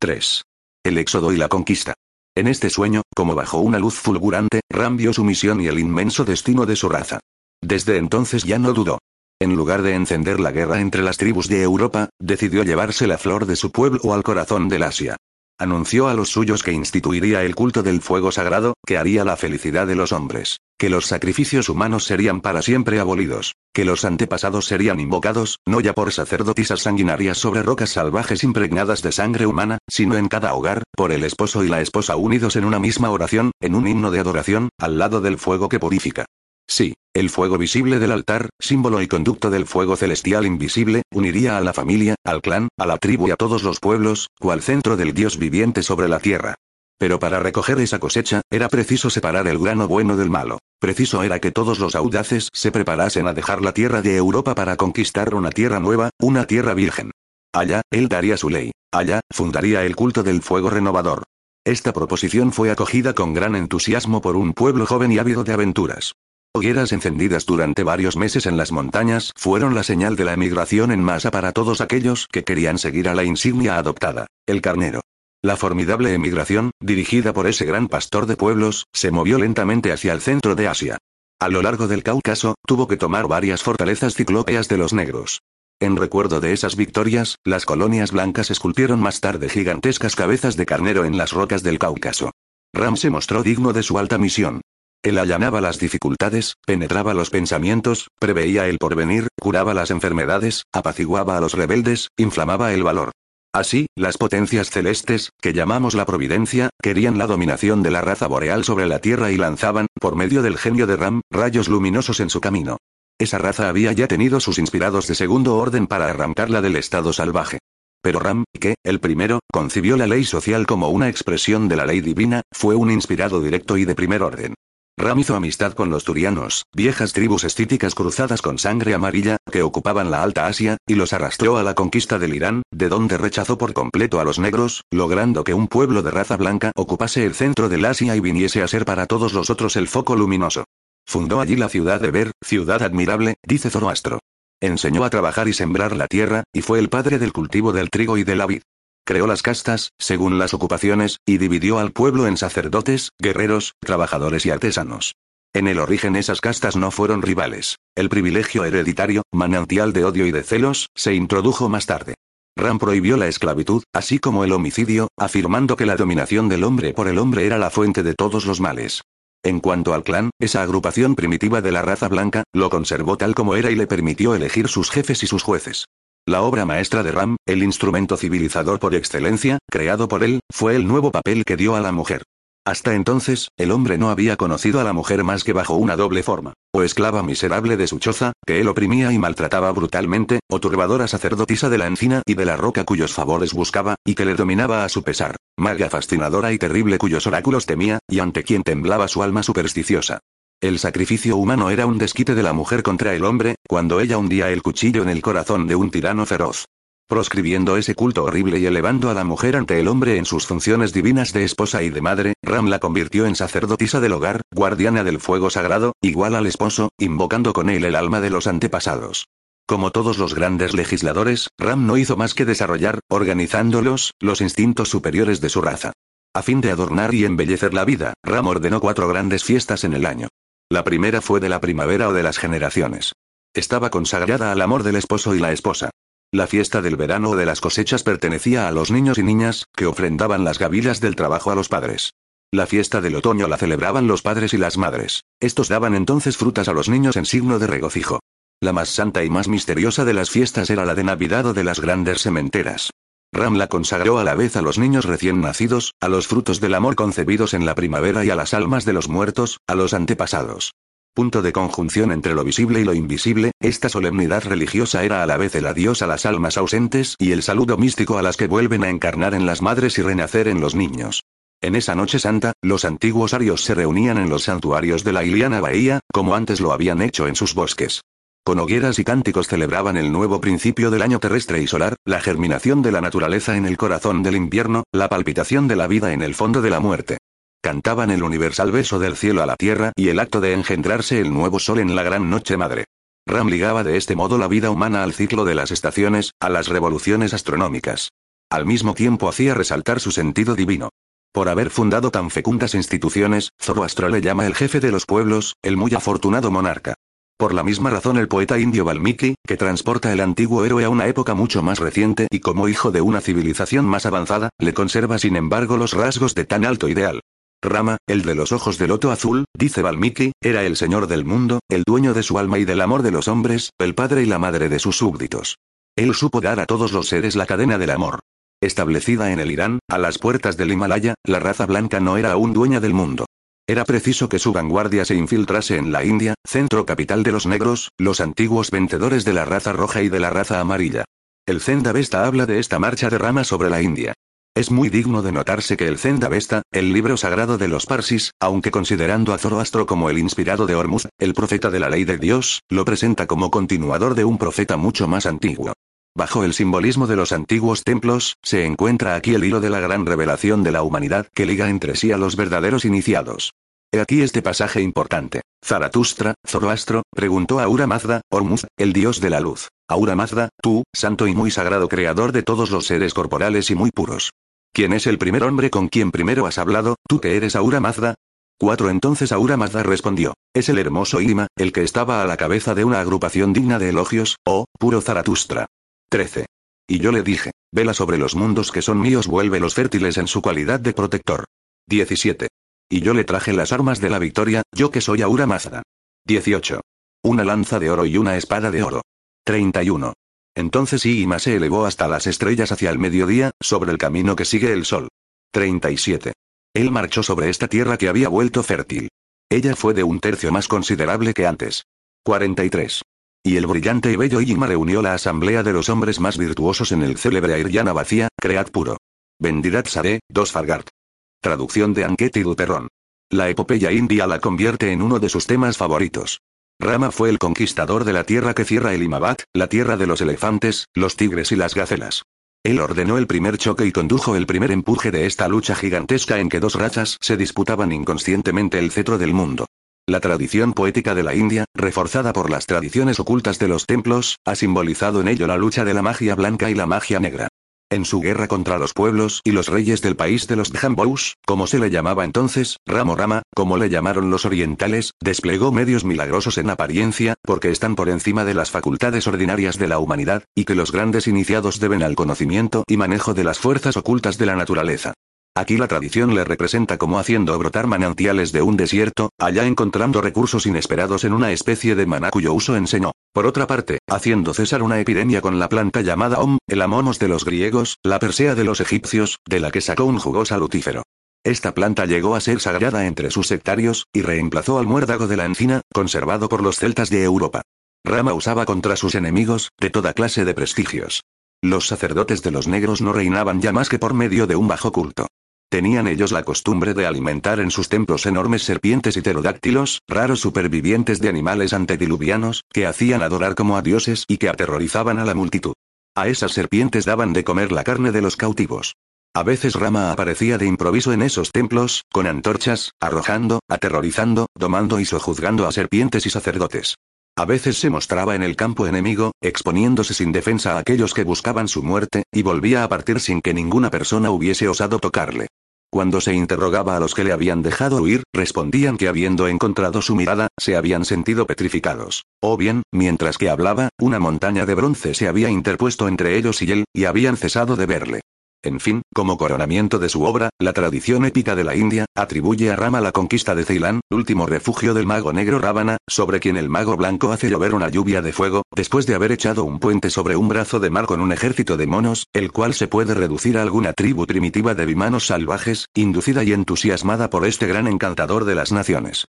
3. El éxodo y la conquista. En este sueño, como bajo una luz fulgurante, Ram vio su misión y el inmenso destino de su raza. Desde entonces ya no dudó. En lugar de encender la guerra entre las tribus de Europa, decidió llevarse la flor de su pueblo al corazón del Asia. Anunció a los suyos que instituiría el culto del fuego sagrado, que haría la felicidad de los hombres, que los sacrificios humanos serían para siempre abolidos, que los antepasados serían invocados, no ya por sacerdotisas sanguinarias sobre rocas salvajes impregnadas de sangre humana, sino en cada hogar, por el esposo y la esposa unidos en una misma oración, en un himno de adoración, al lado del fuego que purifica. Sí, el fuego visible del altar, símbolo y conducto del fuego celestial invisible, uniría a la familia, al clan, a la tribu y a todos los pueblos, cual centro del Dios viviente sobre la tierra. Pero para recoger esa cosecha, era preciso separar el grano bueno del malo. Preciso era que todos los audaces se preparasen a dejar la tierra de Europa para conquistar una tierra nueva, una tierra virgen. Allá, él daría su ley. Allá, fundaría el culto del fuego renovador. Esta proposición fue acogida con gran entusiasmo por un pueblo joven y ávido de aventuras. Hogueras encendidas durante varios meses en las montañas fueron la señal de la emigración en masa para todos aquellos que querían seguir a la insignia adoptada, el carnero. La formidable emigración, dirigida por ese gran pastor de pueblos, se movió lentamente hacia el centro de Asia. A lo largo del Cáucaso, tuvo que tomar varias fortalezas ciclópeas de los negros. En recuerdo de esas victorias, las colonias blancas esculpieron más tarde gigantescas cabezas de carnero en las rocas del Cáucaso. Ram se mostró digno de su alta misión. Él allanaba las dificultades, penetraba los pensamientos, preveía el porvenir, curaba las enfermedades, apaciguaba a los rebeldes, inflamaba el valor. Así, las potencias celestes, que llamamos la providencia, querían la dominación de la raza boreal sobre la Tierra y lanzaban, por medio del genio de Ram, rayos luminosos en su camino. Esa raza había ya tenido sus inspirados de segundo orden para arrancarla del estado salvaje. Pero Ram, que, el primero, concibió la ley social como una expresión de la ley divina, fue un inspirado directo y de primer orden. Ram hizo amistad con los turianos, viejas tribus estíticas cruzadas con sangre amarilla, que ocupaban la Alta Asia, y los arrastró a la conquista del Irán, de donde rechazó por completo a los negros, logrando que un pueblo de raza blanca ocupase el centro del Asia y viniese a ser para todos los otros el foco luminoso. Fundó allí la ciudad de Ber, ciudad admirable, dice Zoroastro. Enseñó a trabajar y sembrar la tierra, y fue el padre del cultivo del trigo y de la vid. Creó las castas, según las ocupaciones, y dividió al pueblo en sacerdotes, guerreros, trabajadores y artesanos. En el origen esas castas no fueron rivales. El privilegio hereditario, manantial de odio y de celos, se introdujo más tarde. Ram prohibió la esclavitud, así como el homicidio, afirmando que la dominación del hombre por el hombre era la fuente de todos los males. En cuanto al clan, esa agrupación primitiva de la raza blanca, lo conservó tal como era y le permitió elegir sus jefes y sus jueces. La obra maestra de Ram, el instrumento civilizador por excelencia, creado por él, fue el nuevo papel que dio a la mujer. Hasta entonces, el hombre no había conocido a la mujer más que bajo una doble forma, o esclava miserable de su choza, que él oprimía y maltrataba brutalmente, o turbadora sacerdotisa de la encina y de la roca cuyos favores buscaba, y que le dominaba a su pesar, maga fascinadora y terrible cuyos oráculos temía, y ante quien temblaba su alma supersticiosa. El sacrificio humano era un desquite de la mujer contra el hombre, cuando ella hundía el cuchillo en el corazón de un tirano feroz. Proscribiendo ese culto horrible y elevando a la mujer ante el hombre en sus funciones divinas de esposa y de madre, Ram la convirtió en sacerdotisa del hogar, guardiana del fuego sagrado, igual al esposo, invocando con él el alma de los antepasados. Como todos los grandes legisladores, Ram no hizo más que desarrollar, organizándolos, los instintos superiores de su raza. A fin de adornar y embellecer la vida, Ram ordenó cuatro grandes fiestas en el año. La primera fue de la primavera o de las generaciones. Estaba consagrada al amor del esposo y la esposa. La fiesta del verano o de las cosechas pertenecía a los niños y niñas, que ofrendaban las gavilas del trabajo a los padres. La fiesta del otoño la celebraban los padres y las madres. Estos daban entonces frutas a los niños en signo de regocijo. La más santa y más misteriosa de las fiestas era la de Navidad o de las grandes sementeras. Ram la consagró a la vez a los niños recién nacidos, a los frutos del amor concebidos en la primavera y a las almas de los muertos, a los antepasados. Punto de conjunción entre lo visible y lo invisible, esta solemnidad religiosa era a la vez el adiós a las almas ausentes y el saludo místico a las que vuelven a encarnar en las madres y renacer en los niños. En esa noche santa, los antiguos arios se reunían en los santuarios de la Iliana Bahía, como antes lo habían hecho en sus bosques. Con hogueras y cánticos celebraban el nuevo principio del año terrestre y solar, la germinación de la naturaleza en el corazón del invierno, la palpitación de la vida en el fondo de la muerte. Cantaban el universal beso del cielo a la tierra y el acto de engendrarse el nuevo sol en la gran noche madre. Ram ligaba de este modo la vida humana al ciclo de las estaciones, a las revoluciones astronómicas. Al mismo tiempo hacía resaltar su sentido divino. Por haber fundado tan fecundas instituciones, Zoroastro le llama el jefe de los pueblos, el muy afortunado monarca. Por la misma razón el poeta indio Valmiki, que transporta el antiguo héroe a una época mucho más reciente y como hijo de una civilización más avanzada, le conserva sin embargo los rasgos de tan alto ideal. Rama, el de los ojos de loto azul, dice Valmiki, era el señor del mundo, el dueño de su alma y del amor de los hombres, el padre y la madre de sus súbditos. Él supo dar a todos los seres la cadena del amor. Establecida en el Irán, a las puertas del Himalaya, la raza blanca no era aún dueña del mundo. Era preciso que su vanguardia se infiltrase en la India, centro capital de los negros, los antiguos vencedores de la raza roja y de la raza amarilla. El Zendavesta habla de esta marcha de rama sobre la India. Es muy digno de notarse que el Zendavesta, el libro sagrado de los Parsis, aunque considerando a Zoroastro como el inspirado de Hormuz, el profeta de la ley de Dios, lo presenta como continuador de un profeta mucho más antiguo. Bajo el simbolismo de los antiguos templos, se encuentra aquí el hilo de la gran revelación de la humanidad que liga entre sí a los verdaderos iniciados. He aquí este pasaje importante. Zaratustra, Zoroastro, preguntó a Aura Mazda, Ormuz, el dios de la luz. Aura Mazda, tú, santo y muy sagrado creador de todos los seres corporales y muy puros. ¿Quién es el primer hombre con quien primero has hablado, tú que eres Aura Mazda? 4 Entonces Aura Mazda respondió, es el hermoso Ilima, el que estaba a la cabeza de una agrupación digna de elogios, oh, puro Zaratustra. 13. Y yo le dije, vela sobre los mundos que son míos, vuelve los fértiles en su cualidad de protector. 17. Y yo le traje las armas de la victoria, yo que soy Aura Mazda. 18. Una lanza de oro y una espada de oro. 31. Entonces Iima se elevó hasta las estrellas hacia el mediodía, sobre el camino que sigue el sol. 37. Él marchó sobre esta tierra que había vuelto fértil. Ella fue de un tercio más considerable que antes. 43. Y el brillante y bello Yima reunió la asamblea de los hombres más virtuosos en el célebre Airyana vacía, Creat puro. Bendirat Sade, dos Fargart. Traducción de Anquete y Duperrón. La epopeya india la convierte en uno de sus temas favoritos. Rama fue el conquistador de la tierra que cierra el Imabat, la tierra de los elefantes, los tigres y las gacelas. Él ordenó el primer choque y condujo el primer empuje de esta lucha gigantesca en que dos razas se disputaban inconscientemente el cetro del mundo. La tradición poética de la India, reforzada por las tradiciones ocultas de los templos, ha simbolizado en ello la lucha de la magia blanca y la magia negra. En su guerra contra los pueblos y los reyes del país de los Dhambous, como se le llamaba entonces, Ramo Rama, como le llamaron los orientales, desplegó medios milagrosos en apariencia, porque están por encima de las facultades ordinarias de la humanidad, y que los grandes iniciados deben al conocimiento y manejo de las fuerzas ocultas de la naturaleza. Aquí la tradición le representa como haciendo brotar manantiales de un desierto, allá encontrando recursos inesperados en una especie de maná cuyo uso enseñó. Por otra parte, haciendo cesar una epidemia con la planta llamada Om, el amomos de los griegos, la persea de los egipcios, de la que sacó un jugoso lutífero. Esta planta llegó a ser sagrada entre sus sectarios, y reemplazó al muérdago de la encina, conservado por los celtas de Europa. Rama usaba contra sus enemigos, de toda clase de prestigios. Los sacerdotes de los negros no reinaban ya más que por medio de un bajo culto. Tenían ellos la costumbre de alimentar en sus templos enormes serpientes y pterodáctilos, raros supervivientes de animales antediluvianos, que hacían adorar como a dioses y que aterrorizaban a la multitud. A esas serpientes daban de comer la carne de los cautivos. A veces Rama aparecía de improviso en esos templos, con antorchas, arrojando, aterrorizando, domando y sojuzgando a serpientes y sacerdotes. A veces se mostraba en el campo enemigo, exponiéndose sin defensa a aquellos que buscaban su muerte, y volvía a partir sin que ninguna persona hubiese osado tocarle. Cuando se interrogaba a los que le habían dejado huir, respondían que habiendo encontrado su mirada, se habían sentido petrificados. O bien, mientras que hablaba, una montaña de bronce se había interpuesto entre ellos y él, y habían cesado de verle. En fin, como coronamiento de su obra, la tradición épica de la India, atribuye a Rama la conquista de Ceilán, último refugio del mago negro Ravana, sobre quien el mago blanco hace llover una lluvia de fuego, después de haber echado un puente sobre un brazo de mar con un ejército de monos, el cual se puede reducir a alguna tribu primitiva de bimanos salvajes, inducida y entusiasmada por este gran encantador de las naciones.